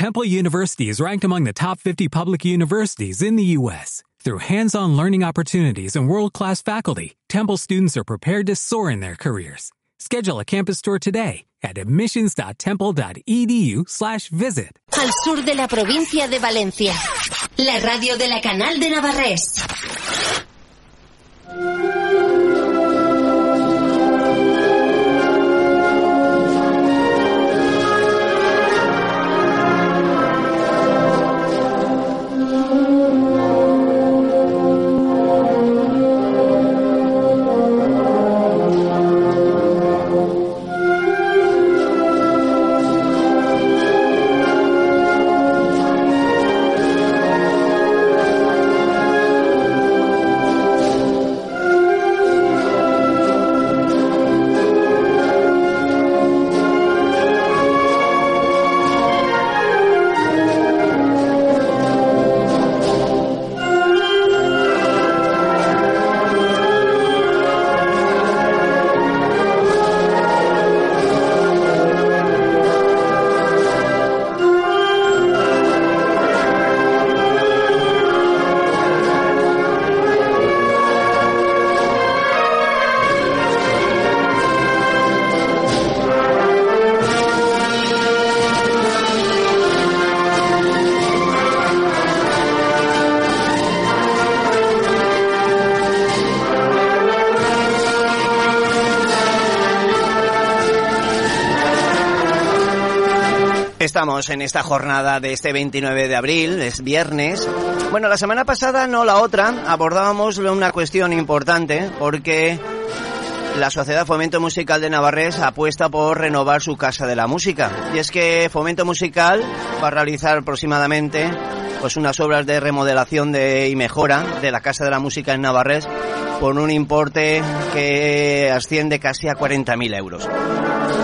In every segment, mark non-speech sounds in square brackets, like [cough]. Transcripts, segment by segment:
Temple University is ranked among the top 50 public universities in the U.S. Through hands-on learning opportunities and world-class faculty, Temple students are prepared to soar in their careers. Schedule a campus tour today at admissions.temple.edu/visit. Al sur de la provincia de Valencia. La radio de la Canal de Navarrés. Estamos en esta jornada de este 29 de abril, es viernes. Bueno, la semana pasada, no la otra, abordábamos una cuestión importante porque la Sociedad Fomento Musical de Navarrés apuesta por renovar su Casa de la Música. Y es que Fomento Musical va a realizar aproximadamente pues unas obras de remodelación de, y mejora de la Casa de la Música en Navarrés por un importe que asciende casi a 40.000 euros.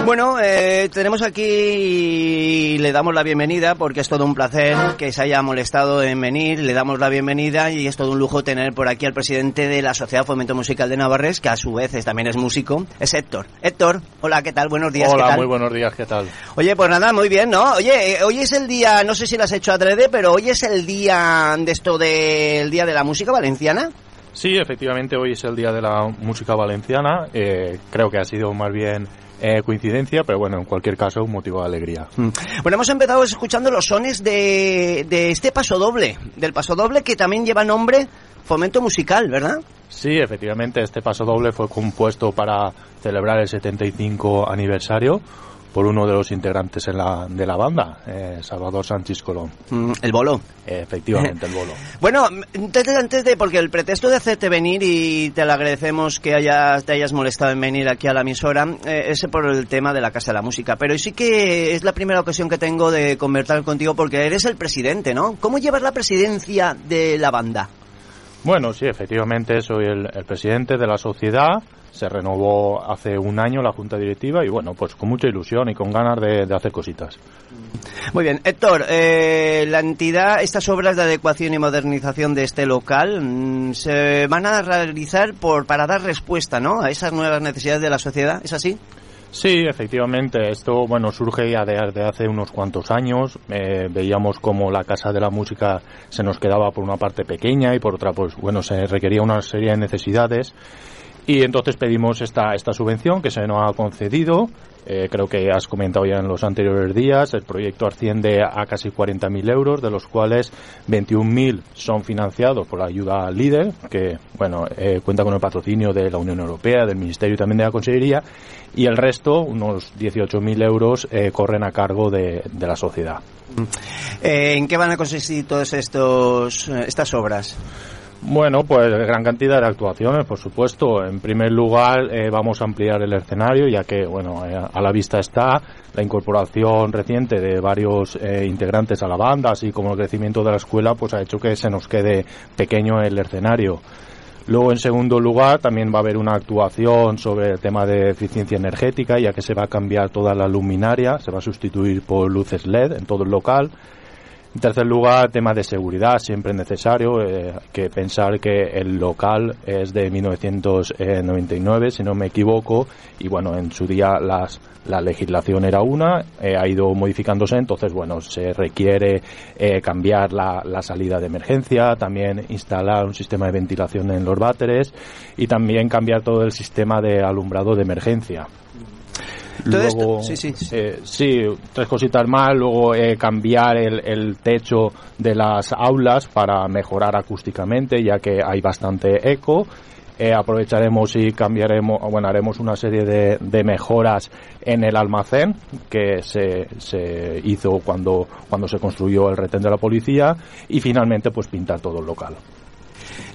Bueno, eh, tenemos aquí y le damos la bienvenida porque es todo un placer que se haya molestado en venir. Le damos la bienvenida y es todo un lujo tener por aquí al presidente de la Sociedad Fomento Musical de Navarres, que a su vez también es músico, es Héctor. Héctor, hola, ¿qué tal? Buenos días. Hola, ¿qué tal? muy buenos días, ¿qué tal? Oye, pues nada, muy bien, ¿no? Oye, eh, hoy es el día, no sé si lo has hecho adrede, pero hoy es el día de esto del Día de la Música Valenciana. Sí, efectivamente, hoy es el Día de la Música Valenciana. Eh, creo que ha sido más bien eh, coincidencia, pero bueno, en cualquier caso, un motivo de alegría. Bueno, hemos empezado escuchando los sones de, de este paso doble, del paso doble que también lleva nombre Fomento Musical, ¿verdad? Sí, efectivamente, este paso doble fue compuesto para celebrar el 75 aniversario por uno de los integrantes en la, de la banda, eh, Salvador Sánchez Colón. Mm, el bolo. efectivamente, el bolo. [laughs] Bueno, antes de, antes de, porque el pretexto de hacerte venir y te lo agradecemos que hayas, te hayas molestado en venir aquí a la emisora, eh, es por el tema de la Casa de la Música. Pero sí que es la primera ocasión que tengo de conversar contigo porque eres el presidente, ¿no? ¿Cómo llevas la presidencia de la banda? Bueno, sí, efectivamente soy el, el presidente de la sociedad se renovó hace un año la junta directiva y bueno, pues con mucha ilusión y con ganas de, de hacer cositas. Muy bien, Héctor, eh, la entidad, estas obras de adecuación y modernización de este local mm, se van a realizar por para dar respuesta, ¿no? A esas nuevas necesidades de la sociedad, ¿es así? Sí, efectivamente. Esto, bueno, surge ya de, de hace unos cuantos años. Eh, veíamos como la Casa de la Música se nos quedaba por una parte pequeña y por otra, pues, bueno, se requería una serie de necesidades. Y entonces pedimos esta, esta subvención que se nos ha concedido. Eh, creo que has comentado ya en los anteriores días. El proyecto asciende a casi 40.000 euros, de los cuales 21.000 son financiados por la ayuda líder, que bueno eh, cuenta con el patrocinio de la Unión Europea, del Ministerio y también de la Consellería. Y el resto, unos 18.000 euros, eh, corren a cargo de, de la sociedad. Eh, ¿En qué van a consistir todas estos, estas obras? Bueno, pues gran cantidad de actuaciones, por supuesto. En primer lugar, eh, vamos a ampliar el escenario, ya que, bueno, eh, a la vista está la incorporación reciente de varios eh, integrantes a la banda, así como el crecimiento de la escuela, pues ha hecho que se nos quede pequeño el escenario. Luego, en segundo lugar, también va a haber una actuación sobre el tema de eficiencia energética, ya que se va a cambiar toda la luminaria, se va a sustituir por luces LED en todo el local. En tercer lugar, tema de seguridad, siempre necesario, eh, que pensar que el local es de 1999, si no me equivoco, y bueno, en su día las, la legislación era una, eh, ha ido modificándose, entonces bueno, se requiere eh, cambiar la, la, salida de emergencia, también instalar un sistema de ventilación en los váteres y también cambiar todo el sistema de alumbrado de emergencia. Luego, sí, sí, eh, sí, tres cositas más. Luego eh, cambiar el, el, techo de las aulas para mejorar acústicamente, ya que hay bastante eco. Eh, aprovecharemos y cambiaremos, bueno, haremos una serie de, de mejoras en el almacén que se, se hizo cuando, cuando se construyó el retén de la policía y finalmente pues pintar todo el local.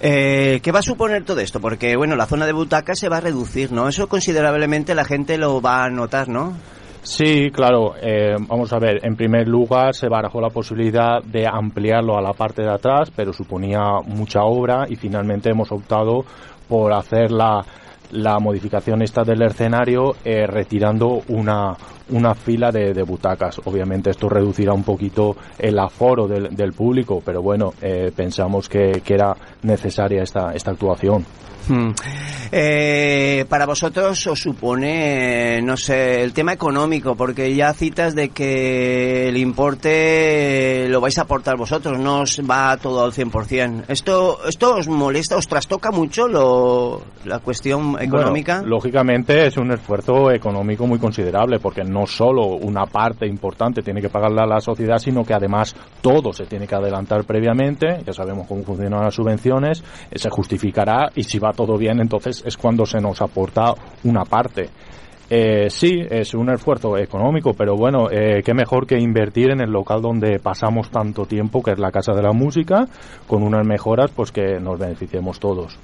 Eh, ¿Qué va a suponer todo esto? Porque, bueno, la zona de butacas se va a reducir, ¿no? Eso considerablemente la gente lo va a notar, ¿no? Sí, claro. Eh, vamos a ver, en primer lugar se barajó la posibilidad de ampliarlo a la parte de atrás, pero suponía mucha obra y finalmente hemos optado por hacer la, la modificación esta del escenario eh, retirando una, una fila de, de, butacas. Obviamente esto reducirá un poquito el aforo del, del público, pero bueno, eh, pensamos que, que, era necesaria esta, esta actuación. Hmm. Eh, para vosotros os supone, no sé, el tema económico, porque ya citas de que el importe lo vais a aportar vosotros, no os va todo al 100%. ¿Esto, esto os molesta, os trastoca mucho lo, la cuestión económica? Bueno, lógicamente es un esfuerzo económico muy considerable, porque no solo una parte importante tiene que pagarla a la sociedad, sino que además todo se tiene que adelantar previamente, ya sabemos cómo funcionan las subvenciones, se justificará y si va todo bien, entonces es cuando se nos aporta una parte. Eh, sí, es un esfuerzo económico, pero bueno, eh, qué mejor que invertir en el local donde pasamos tanto tiempo, que es la Casa de la Música, con unas mejoras pues que nos beneficiemos todos.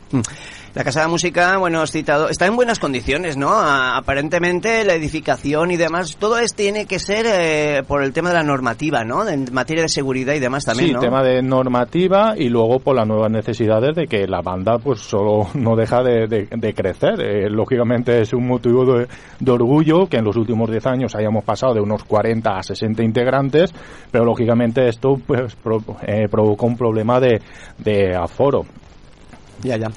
La Casa de la Música, bueno, has citado, está en buenas condiciones, ¿no? aparentemente la edificación y demás, todo esto tiene que ser eh, por el tema de la normativa, ¿no? En materia de seguridad y demás también, sí, ¿no? tema de normativa y luego por las nuevas necesidades de que la banda pues solo [laughs] no deja de, de, de crecer. Eh, lógicamente es un motivo de, de orgullo que en los últimos 10 años hayamos pasado de unos 40 a 60 integrantes, pero lógicamente esto pues pro, eh, provocó un problema de, de aforo. Ya, ya.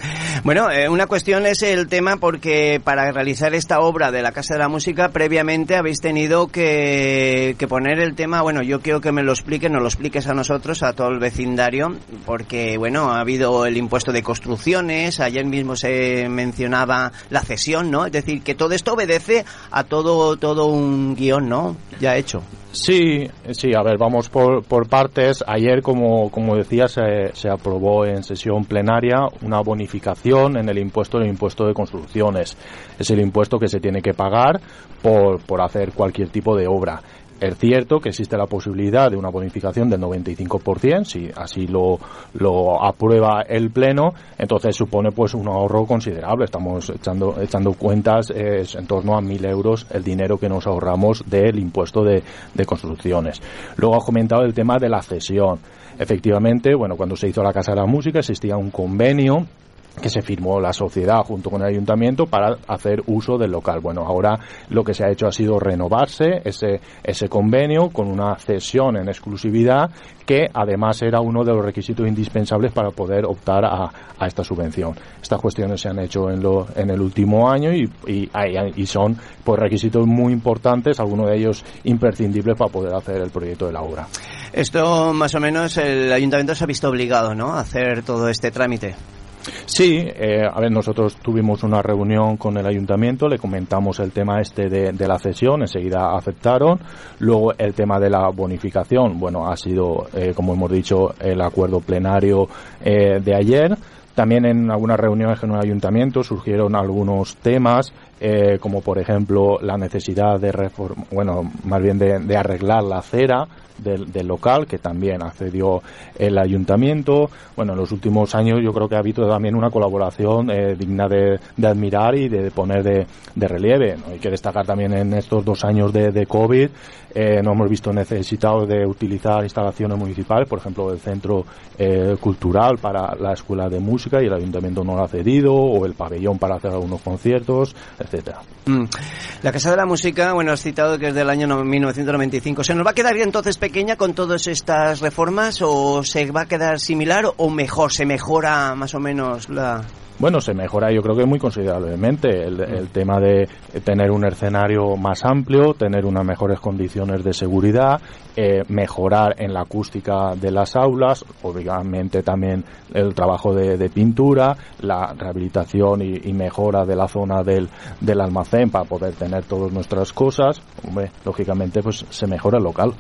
Bueno, eh, una cuestión es el tema porque para realizar esta obra de la Casa de la Música previamente habéis tenido que, que poner el tema, bueno, yo quiero que me lo expliques, nos lo expliques a nosotros, a todo el vecindario, porque, bueno, ha habido el impuesto de construcciones, ayer mismo se mencionaba la cesión, ¿no? Es decir, que todo esto obedece a todo, todo un guion, ¿no? Ya hecho. Sí, sí, a ver, vamos por, por partes. Ayer, como, como decía, se, se, aprobó en sesión plenaria una bonificación en el impuesto del impuesto de construcciones. Es el impuesto que se tiene que pagar por, por hacer cualquier tipo de obra. Es cierto que existe la posibilidad de una bonificación del 95%, si así lo, lo aprueba el Pleno, entonces supone pues un ahorro considerable. Estamos echando, echando cuentas, es en torno a 1.000 euros el dinero que nos ahorramos del impuesto de, de construcciones. Luego ha comentado el tema de la cesión. Efectivamente, bueno, cuando se hizo la Casa de la Música existía un convenio que se firmó la sociedad junto con el ayuntamiento para hacer uso del local. Bueno, ahora lo que se ha hecho ha sido renovarse ese, ese convenio con una cesión en exclusividad que además era uno de los requisitos indispensables para poder optar a, a esta subvención. Estas cuestiones se han hecho en, lo, en el último año y, y, y son pues, requisitos muy importantes, algunos de ellos imprescindibles para poder hacer el proyecto de la obra. Esto más o menos el ayuntamiento se ha visto obligado ¿no? a hacer todo este trámite. Sí, eh, a ver, nosotros tuvimos una reunión con el ayuntamiento, le comentamos el tema este de, la cesión, enseguida aceptaron. Luego el tema de la bonificación, bueno, ha sido, eh, como hemos dicho, el acuerdo plenario eh, de ayer. También en algunas reuniones con el ayuntamiento surgieron algunos temas, eh, como por ejemplo la necesidad de reform bueno, más bien de, arreglar la acera del, del, local, que también accedió el ayuntamiento. Bueno, en los últimos años yo creo que ha habido también una colaboración eh, digna de, admirar y de, poner de, de relieve. ¿no? Hay que destacar también en estos dos años de, de COVID, eh, no hemos visto necesitados de utilizar instalaciones municipales, por ejemplo, el centro eh, cultural para la escuela de música y el ayuntamiento no lo ha cedido, o el pabellón para hacer algunos conciertos, Mm. La Casa de la Música, bueno, has citado que es del año 1995. ¿Se nos va a quedar entonces pequeña con todas estas reformas o se va a quedar similar o mejor, se mejora más o menos la, bueno, se mejora yo creo que muy considerablemente el, el, tema de tener un escenario más amplio, tener unas mejores condiciones de seguridad, eh, mejorar en la acústica de las aulas, obviamente también el trabajo de, de pintura, la rehabilitación y, y, mejora de la zona del, del almacén para poder tener todas nuestras cosas. Hombre, lógicamente pues se mejora el local.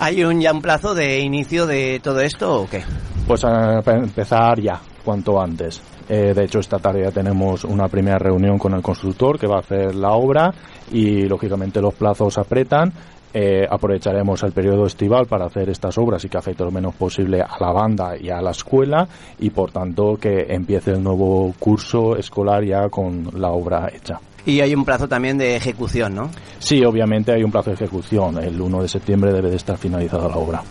¿Hay un ya un plazo de inicio de todo esto o qué? Pues a empezar ya, cuanto antes. Eh, de hecho, esta tarde ya tenemos una primera reunión con el constructor que va a hacer la obra y, lógicamente, los plazos apretan. Eh, aprovecharemos el periodo estival para hacer estas obras y que afecte lo menos posible a la banda y a la escuela y, por tanto, que empiece el nuevo curso escolar ya con la obra hecha. Y hay un plazo también de ejecución, ¿no? Sí, obviamente hay un plazo de ejecución. El 1 de septiembre debe de estar finalizada la obra.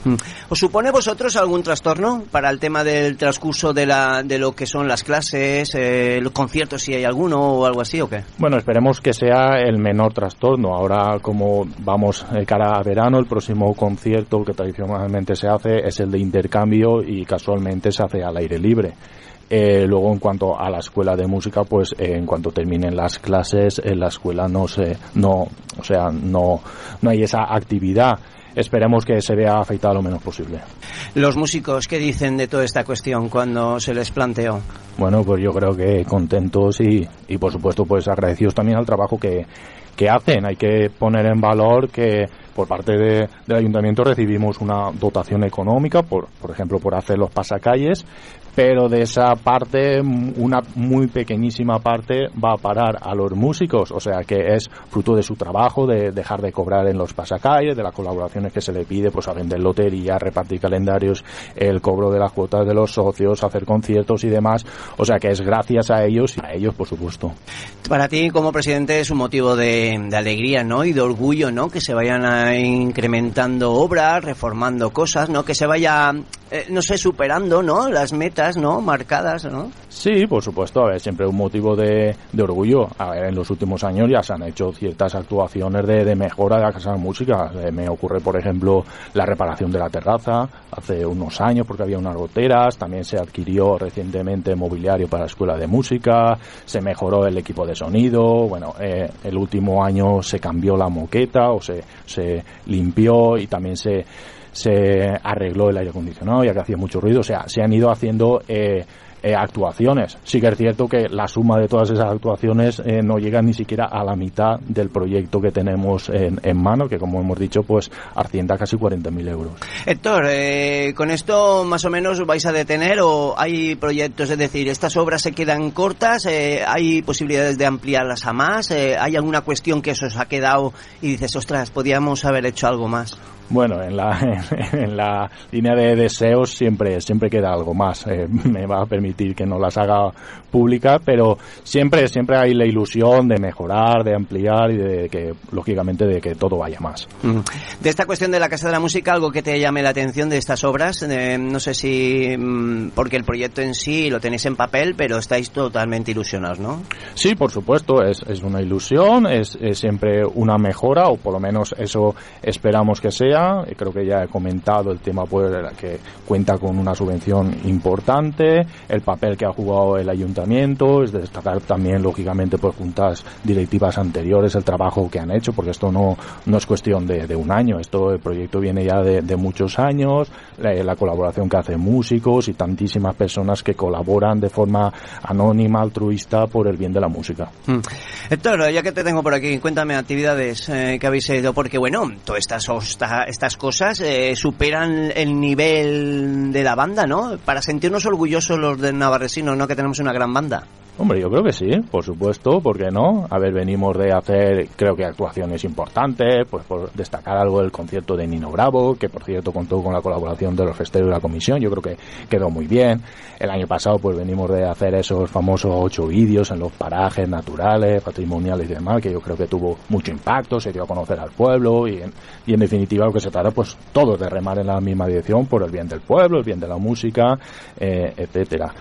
¿Os supone vosotros algún trastorno para el tema del transcurso de, la, de lo que son las clases, eh, los conciertos, si hay alguno o algo así o qué? Bueno, esperemos que sea el menor trastorno. Ahora, como vamos eh, cara a verano, el próximo concierto que tradicionalmente se hace es el de intercambio y casualmente se hace al aire libre. Eh, luego, en cuanto a la escuela de música, pues eh, en cuanto terminen las clases, en la escuela no se, no, o sea, no, no hay esa actividad. Esperemos que se vea afectada lo menos posible. ¿Los músicos qué dicen de toda esta cuestión cuando se les planteó? Bueno, pues yo creo que contentos y, y por supuesto, pues agradecidos también al trabajo que, que hacen. Hay que poner en valor que por parte de, del ayuntamiento recibimos una dotación económica, por, por ejemplo, por hacer los pasacalles, pero de esa parte, una muy pequeñísima parte va a parar a los músicos, o sea que es fruto de su trabajo, de dejar de cobrar en los pasacalles, de las colaboraciones que se le pide, pues a vender lotería, repartir calendarios, el cobro de las cuotas de los socios, hacer conciertos y demás, o sea que es gracias a ellos y a ellos, por supuesto. Para ti, como presidente, es un motivo de, de alegría, ¿no? Y de orgullo, ¿no? Que se vayan a incrementando obras, reformando cosas, ¿no? Que se vaya, eh, no sé, superando, ¿no? Las metas ¿no? Marcadas, ¿no? Sí, por supuesto, a ver, siempre un motivo de, de orgullo. A ver, en los últimos años ya se han hecho ciertas actuaciones de, de mejora de la Casa de Música. Eh, me ocurre, por ejemplo, la reparación de la terraza hace unos años porque había unas goteras. También se adquirió recientemente mobiliario para la Escuela de Música. Se mejoró el equipo de sonido. Bueno, eh, el último año se cambió la moqueta o se, se limpió y también se se arregló el aire acondicionado ya que hacía mucho ruido, o sea, se han ido haciendo eh, eh, actuaciones. Sí que es cierto que la suma de todas esas actuaciones eh, no llega ni siquiera a la mitad del proyecto que tenemos en, en mano, que como hemos dicho, pues ascienda casi 40.000 euros. Héctor, eh, ¿con esto más o menos vais a detener o hay proyectos? Es decir, ¿estas obras se quedan cortas? Eh, ¿Hay posibilidades de ampliarlas a más? Eh, ¿Hay alguna cuestión que eso os ha quedado y dices, ostras, podíamos haber hecho algo más? Bueno, en la, [laughs] en la línea de deseos siempre, siempre queda algo más. Eh, me va a permitir que no las haga públicas, pero siempre, siempre hay la ilusión de mejorar, de ampliar y de que, lógicamente, de que todo vaya más. Mm. De esta cuestión de la Casa de la Música, algo que te llame la atención de estas obras, eh, no sé si, mm, porque el proyecto en sí lo tenéis en papel, pero estáis totalmente ilusionados, ¿no? Sí, por supuesto, es, es una ilusión, es, es siempre una mejora, o por lo menos eso esperamos que sea Creo que ya he comentado el tema pues, que cuenta con una subvención importante, el papel que ha jugado el ayuntamiento, es de destacar también, lógicamente, por juntas directivas anteriores, el trabajo que han hecho, porque esto no, no es cuestión de, de un año, esto el proyecto viene ya de, de muchos años, la, la, colaboración que hacen músicos y tantísimas personas que colaboran de forma anónima, altruista, por el bien de la música. Mm. Héctor, ya que te tengo por aquí, cuéntame actividades eh, que habéis hecho, porque bueno, todas estas, cosas eh, superan el nivel de la banda, ¿no? Para sentirnos orgullosos los del Navarresino, ¿no? Que tenemos una gran banda. Hombre, yo creo que sí, por supuesto, ¿por qué no? A ver, venimos de hacer, creo que actuaciones importantes, pues por destacar algo del concierto de Nino Bravo, que por cierto contó con la colaboración de los festeros de la comisión, yo creo que quedó muy bien. El año pasado, pues venimos de hacer esos famosos ocho vídeos en los parajes naturales, patrimoniales y demás, que yo creo que tuvo mucho impacto, se dio a conocer al pueblo y en, y en definitiva lo que se trata, pues todos de remar en la misma dirección por el bien del pueblo, el bien de la música, eh, etcétera.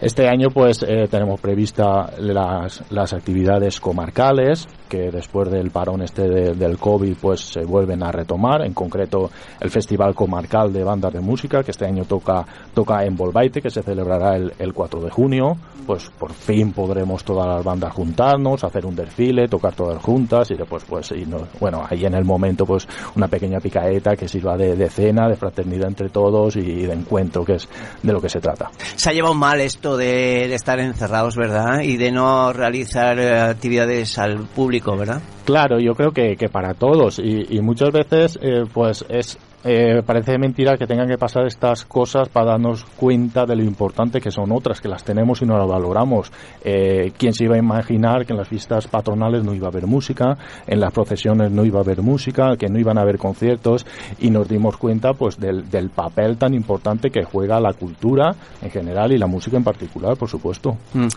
Este año pues eh, tenemos prevista las, las actividades comarcales que después del parón este del COVID pues se vuelven a retomar, en concreto el Festival Comarcal de Bandas de Música que este año toca, toca en Volvaite que se celebrará el, el 4 de junio, pues por fin podremos todas las bandas juntarnos, hacer un desfile, tocar todas juntas y después pues y no, bueno ahí en el momento pues una pequeña picaeta que sirva de, de cena, de fraternidad entre todos y de encuentro que es de lo que se trata. Se ha llevado mal esto de, estar encerrados, ¿verdad? Y de no realizar eh, actividades al público, ¿verdad? Claro, yo creo que, que para todos y, muchas veces eh, pues es eh, parece mentira que tengan que pasar estas cosas para darnos cuenta de lo importante que son otras, que las tenemos y no las valoramos. Eh, ¿Quién se iba a imaginar que en las fiestas patronales no iba a haber música, en las procesiones no iba a haber música, que no iban a haber conciertos y nos dimos cuenta pues del, del papel tan importante que juega la cultura en general y la música en particular, por supuesto. Mm.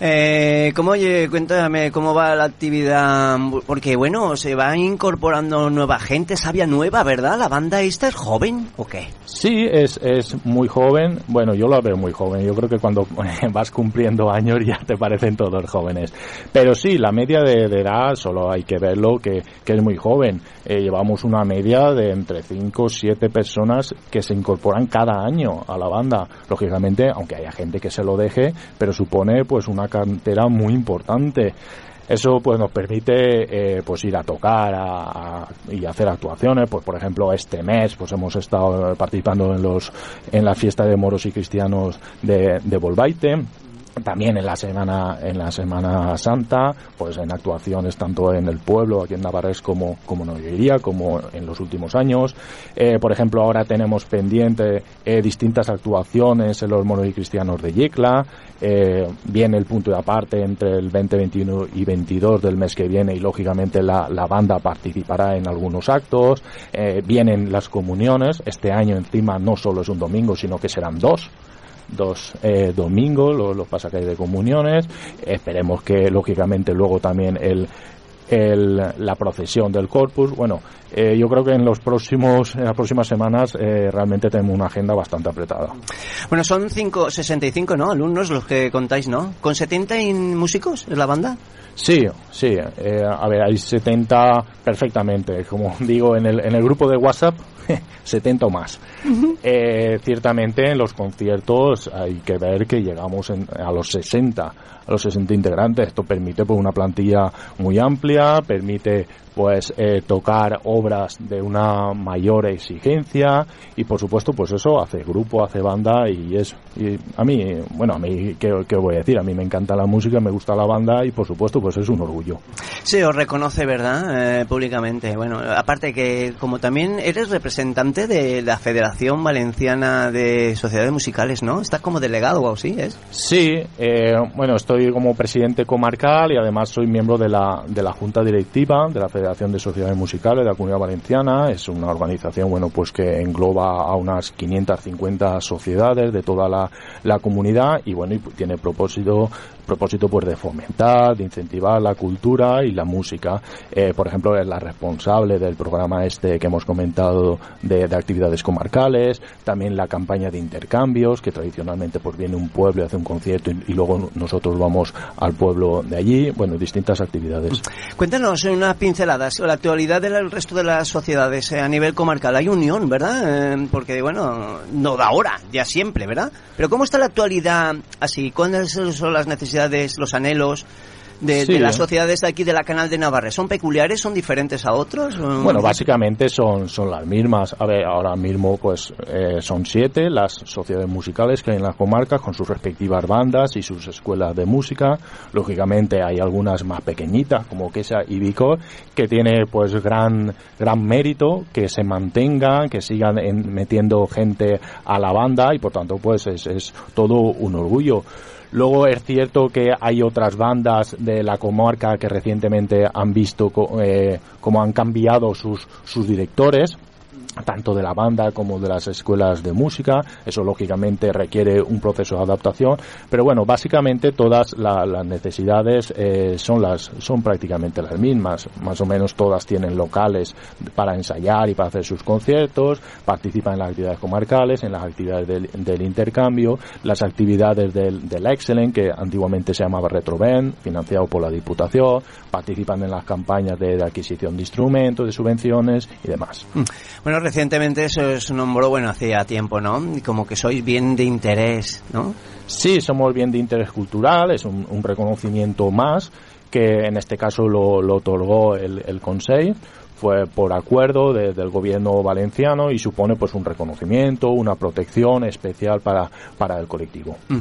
Eh, ¿Cómo, oye, cuéntame cómo va la actividad? Porque, bueno, se va incorporando nueva gente, sabia nueva, ¿verdad? ¿La banda esta es joven o qué? Sí, es, es muy joven. Bueno, yo la veo muy joven. Yo creo que cuando [laughs] vas cumpliendo años ya te parecen todos jóvenes. Pero sí, la media de, edad, solo hay que verlo, que, que es muy joven. Eh, llevamos una media de entre 5 o 7 personas que se incorporan cada año a la banda. Lógicamente, aunque haya gente que se lo deje, pero supone pues una cantera muy importante. Eso pues nos permite eh, pues ir a tocar y hacer actuaciones. Pues por ejemplo este mes pues hemos estado participando en los en la fiesta de moros y cristianos de, de Volvaite también en la semana en la semana santa pues en actuaciones tanto en el pueblo aquí en Navarres como como no diría como en los últimos años. Eh, por ejemplo ahora tenemos pendiente eh, distintas actuaciones en los moros y cristianos de Yecla. Eh, viene el punto de aparte entre el 20 21 y 22 del mes que viene y lógicamente la, la banda participará en algunos actos. Eh, vienen las comuniones. Este año encima no solo es un domingo sino que serán dos dos eh, domingos, los, los pasacalles de comuniones. Esperemos que, lógicamente, luego también el, el, la procesión del corpus. Bueno, eh, yo creo que en los próximos, en las próximas semanas eh, realmente tenemos una agenda bastante apretada. Bueno, son cinco, 65, ¿no? Alumnos los que contáis, ¿no? ¿Con 70 músicos en la banda? Sí, sí. Eh, a ver, hay 70 perfectamente. Como [laughs] digo, en el, en el grupo de WhatsApp, [laughs] 70 o más. eh, ciertamente en los conciertos hay que ver que llegamos en, a los 60 a los 60 integrantes. Esto permite pues, una plantilla muy amplia, permite pues eh, tocar obras de una mayor exigencia y por supuesto pues eso hace grupo, hace banda y es y a mí, bueno, a mí ¿qué, qué voy a decir, a mí me encanta la música, me gusta la banda y por supuesto pues es un orgullo. Sí, os reconoce, ¿verdad? Eh, públicamente. Bueno, aparte que como también eres representante de la Federación Valenciana de Sociedades Musicales, ¿no? Estás como delegado o así, ¿es? Sí, eh, bueno, estoy como presidente comarcal y además soy miembro de la, de la Junta Directiva de la Federación de Sociedades Musicales de la Comunidad Valenciana. Es una organización, bueno, pues que engloba a unas 550 sociedades de toda la, la comunidad y bueno, y tiene propósito propósito pues de fomentar, de incentivar la cultura y la música. Eh, por ejemplo, es la responsable del programa este que hemos comentado de, de, actividades comarcales, también la campaña de intercambios, que tradicionalmente pues viene un pueblo y hace un concierto y, y luego nosotros vamos al pueblo de allí, bueno, distintas actividades. Cuéntanos en unas pinceladas la actualidad del resto de las sociedades eh, a nivel comarcal. Hay unión, ¿verdad? Eh, porque, bueno, no da ahora, ya siempre, ¿verdad? Pero ¿cómo está la actualidad así? ¿Cuáles son las necesidades, los anhelos? De, Sí. de, las sociedades de aquí de la Canal de Navarra? ¿Son peculiares? ¿Son diferentes a otros? Bueno, básicamente son, son las mismas. A ver, ahora mismo pues eh, son siete las sociedades musicales que hay en las comarcas con sus respectivas bandas y sus escuelas de música. Lógicamente hay algunas más pequeñitas como Quesa y Vico que tiene pues gran, gran mérito que se mantengan, que sigan en, metiendo gente a la banda y por tanto pues es, es todo un orgullo. Luego es cierto que hay otras bandas de la comarca que recientemente han visto eh, cómo han cambiado sus, sus directores tanto de la banda como de las escuelas de música. Eso lógicamente requiere un proceso de adaptación, pero bueno, básicamente todas las necesidades eh, son las son prácticamente las mismas. Más o menos todas tienen locales para ensayar y para hacer sus conciertos, participan en las actividades comarcales, en las actividades del, intercambio, las actividades del, del Excellent, que antiguamente se llamaba Retroven, financiado por la Diputación, participan en las campañas de, adquisición de instrumentos, de subvenciones y demás. Mm. Bueno, recientemente se os nombró, bueno, hacía tiempo, ¿no? Como que sois bien de interés, ¿no? Sí, somos bien de interés cultural, es un, reconocimiento más que en este caso lo, otorgó el, el Consejo fue por acuerdo del gobierno valenciano y supone pues un reconocimiento, una protección especial para, para el colectivo. Mm.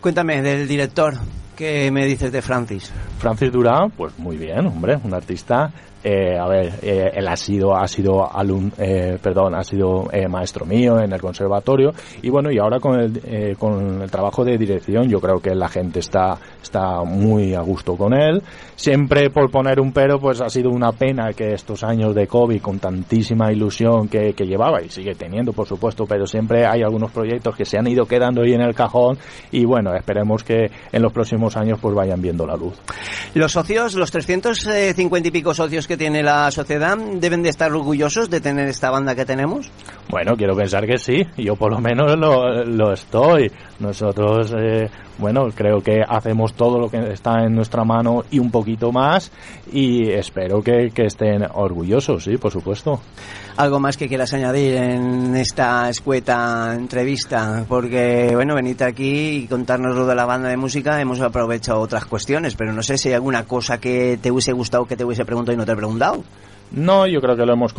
Cuéntame del director, ¿qué me dices de Francis? Francis Durán, pues muy bien, hombre, un artista eh, a ver, eh, él ha sido, ha sido alum, eh, perdón, ha sido eh, maestro mío en el conservatorio y bueno, y ahora con el, eh, con el trabajo de dirección yo creo que la gente está, está muy a gusto con él. Siempre por poner un pero, pues ha sido una pena que estos años de COVID con tantísima ilusión que, que llevaba y sigue teniendo, por supuesto, pero siempre hay algunos proyectos que se han ido quedando ahí en el cajón y bueno, esperemos que en los próximos años pues vayan viendo la luz. Los socios, los 350 y pico socios que tiene la sociedad deben de estar orgullosos de tener esta banda que tenemos? Bueno, quiero pensar que sí. Yo por lo menos lo, lo estoy. Nosotros, eh, bueno, creo que hacemos todo lo que está en nuestra mano y un poquito más y espero que, que estén orgullosos, sí, por supuesto. ¿Algo más que quieras añadir en esta escueta entrevista? Porque, bueno, venir aquí y contarnos lo de la banda de música, hemos aprovechado otras cuestiones, pero no sé si hay alguna cosa que te hubiese gustado que te hubiese preguntado y no te he preguntado. No, yo creo que lo hemos,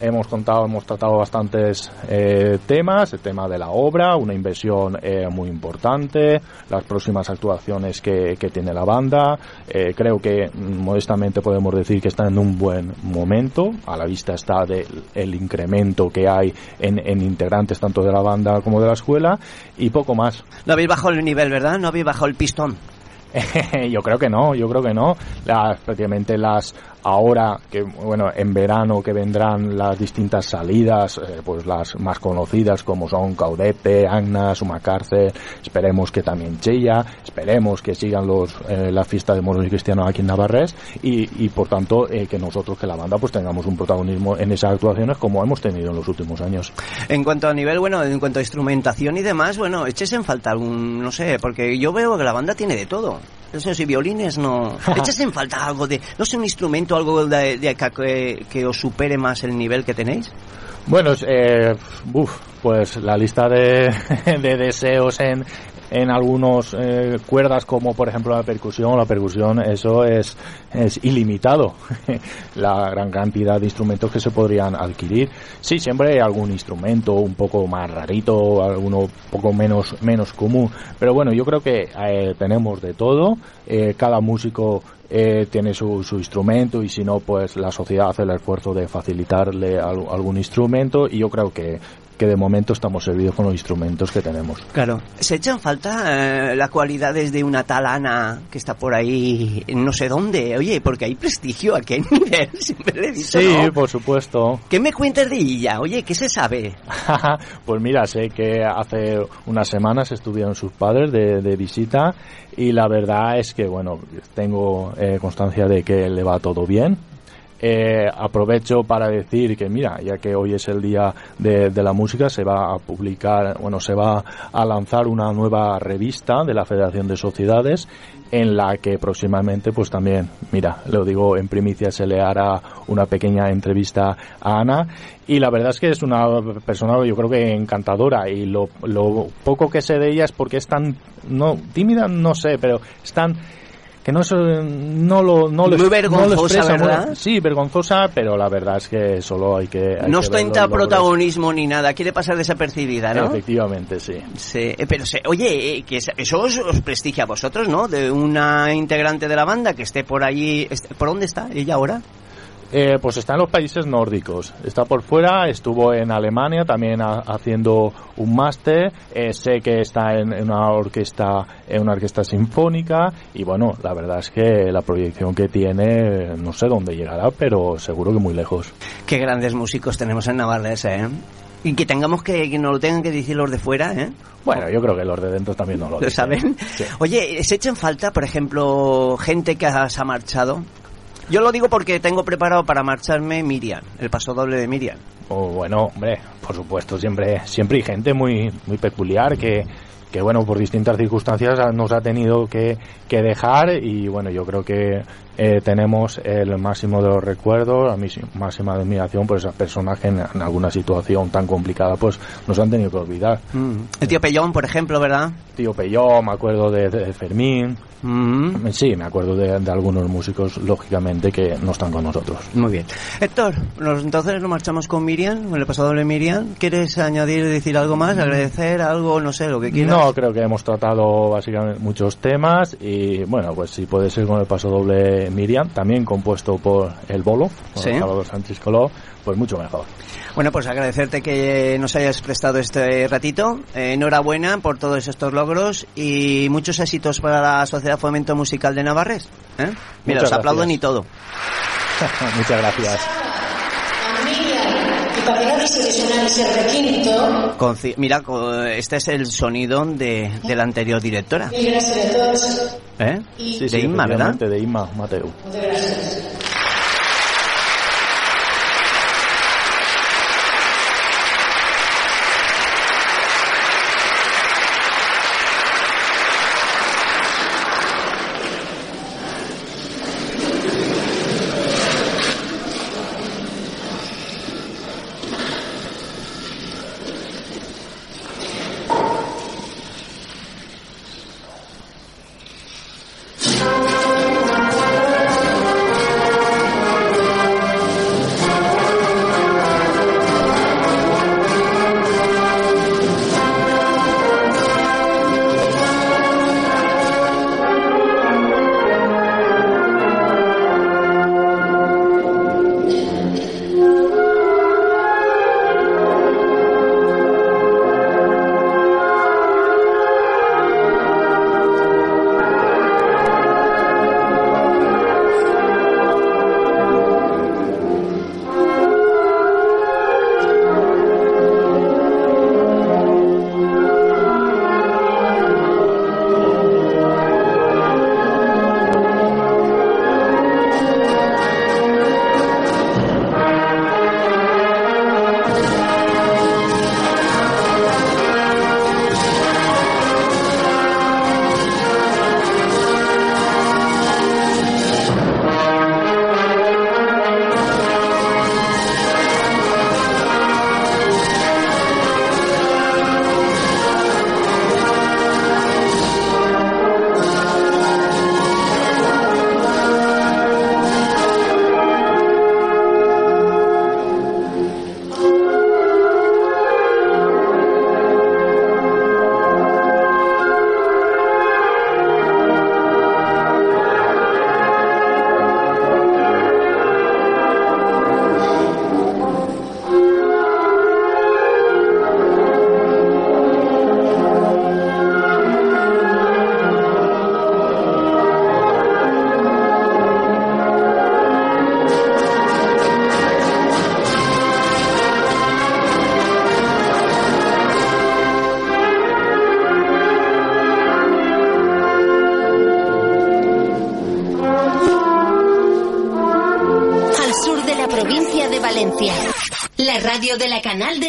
hemos contado, hemos tratado bastantes eh, temas, el tema de la obra, una inversión eh, muy importante, las próximas actuaciones que, tiene la banda, eh, creo que mm, modestamente podemos decir que está en un buen momento, a la vista está de, el incremento que hay en, en integrantes tanto de la banda como de la escuela y poco más. No habéis bajado el nivel, ¿verdad? No habéis bajado el pistón. [laughs] yo creo que no, yo creo que no. Las, prácticamente las ahora que bueno en verano que vendrán las distintas salidas eh, pues las más conocidas como son Caudete, Agna, Sumacárcel esperemos que también Chilla esperemos que sigan los eh, la fiesta de moros y cristianos aquí en Navarres y, y por tanto eh, que nosotros que la banda pues tengamos un protagonismo en esas actuaciones como hemos tenido en los últimos años. En cuanto a nivel bueno en cuanto a instrumentación y demás bueno eches en falta algún no sé porque yo veo que la banda tiene de todo eso sí, violines no. [laughs] ¿Echas en falta algo de, no sé, un instrumento, algo de, que, que, os supere más el nivel que tenéis? Bueno, eh, pues la lista de, [laughs] de deseos en, en algunos eh, cuerdas como por ejemplo la percusión. La percusión eso es es ilimitado. [laughs] La gran cantidad de instrumentos que se podrían adquirir. Sí siempre hay algún instrumento un poco más rarito alguno poco menos menos común. Pero bueno yo creo que eh, tenemos de todo. Eh, cada músico eh, tiene su, su, instrumento y si no, pues la sociedad hace el esfuerzo de facilitarle algún instrumento. Y yo creo que que de momento estamos servidos con los instrumentos que tenemos. Claro. ¿Se echan falta eh, las cualidades de una talana que está por ahí, no sé dónde? Oye, porque hay prestigio, aquí hay nivel, [laughs] siempre le he dicho, Sí, por supuesto. ¿Qué me cuentas de ella? Oye, ¿qué se sabe? [laughs] pues mira, sé que hace unas semanas estuvieron sus padres de, de visita y la verdad es que, bueno, tengo eh, constancia de que le va todo bien eh, aprovecho para decir que mira, ya que hoy es el día de, la música, se va a publicar, bueno, se va a lanzar una nueva revista de la Federación de Sociedades en la que próximamente pues también, mira, lo digo en primicia, se le hará una pequeña entrevista a Ana. Y la verdad es que es una persona yo creo que encantadora y lo, lo poco que sé de ella es porque es tan, no, tímida no sé, pero es tan que no, no lo no Muy vergonzosa, ¿verdad? sí, vergonzosa, pero la verdad es que solo hay que... no ostenta protagonismo ni nada, quiere pasar desapercibida, ¿no? Efectivamente, sí. sí eh, pero, oye, eh, que eso os, prestigia a vosotros, ¿no? De una integrante de la banda que esté por allí... ¿Por dónde está ella ahora? Eh, pues está en los países nórdicos. Está por fuera, estuvo en Alemania también haciendo un máster. Eh, sé que está en, una orquesta, en una orquesta sinfónica y bueno, la verdad es que la proyección que tiene, no sé dónde llegará, pero seguro que muy lejos. Qué grandes músicos tenemos en Navarra ese, ¿eh? Y que tengamos que, que nos lo tengan que decir los de fuera, ¿eh? Bueno, yo creo que los de dentro también no lo, ¿Lo saben. Oye, ¿se echan falta, por ejemplo, gente que se ha marchado? Yo lo digo porque tengo preparado para marcharme Miriam, el paso doble de Miriam. Oh, bueno, hombre, por supuesto, siempre, siempre hay gente muy, muy peculiar que, que bueno, por distintas circunstancias nos ha tenido que, que dejar y bueno, yo creo que eh, tenemos el máximo de los recuerdos, la máxima admiración por esas personas que en, alguna situación tan complicada pues nos han tenido que olvidar. Mm. El tío Pellón, por ejemplo, ¿verdad? Tío Pellón, me acuerdo de, Fermín. Mm. Sí, me acuerdo de, algunos músicos, lógicamente, que no están con nosotros. Muy bien. Héctor, entonces nos marchamos con Miriam, con el pasado de Miriam. ¿Quieres añadir, decir algo más, mm. agradecer algo, no sé, lo que quieras? No, creo que hemos tratado básicamente muchos temas y bueno, pues si puede ser con el paso doble Miriam, también compuesto por El Bolo, por Salvador Sánchez Coló, pues mucho mejor. Bueno, pues agradecerte que nos hayas prestado este ratito. Eh, enhorabuena por todos estos logros y muchos éxitos para la Sociedad Fomento Musical de Navarres. ¿eh? Mira, os aplauden y todo. [laughs] Muchas gracias. mira, este es el sonido de, de la anterior directora. ¿Eh? de Inma, ¿verdad? De Inma Mateo. de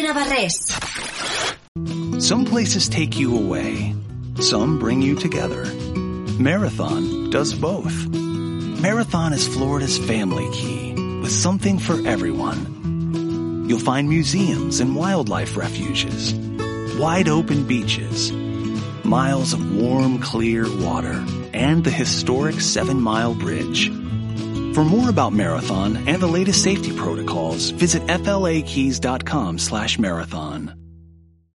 de Navarrés. Some places take you away. Some bring you together. Marathon does both. Marathon is Florida's family key with something for everyone. You'll find museums and wildlife refuges, wide open beaches, miles of warm, clear water, and the historic Seven Mile Bridge. For more about Marathon and the latest safety protocols, visit flakeys.com slash marathon.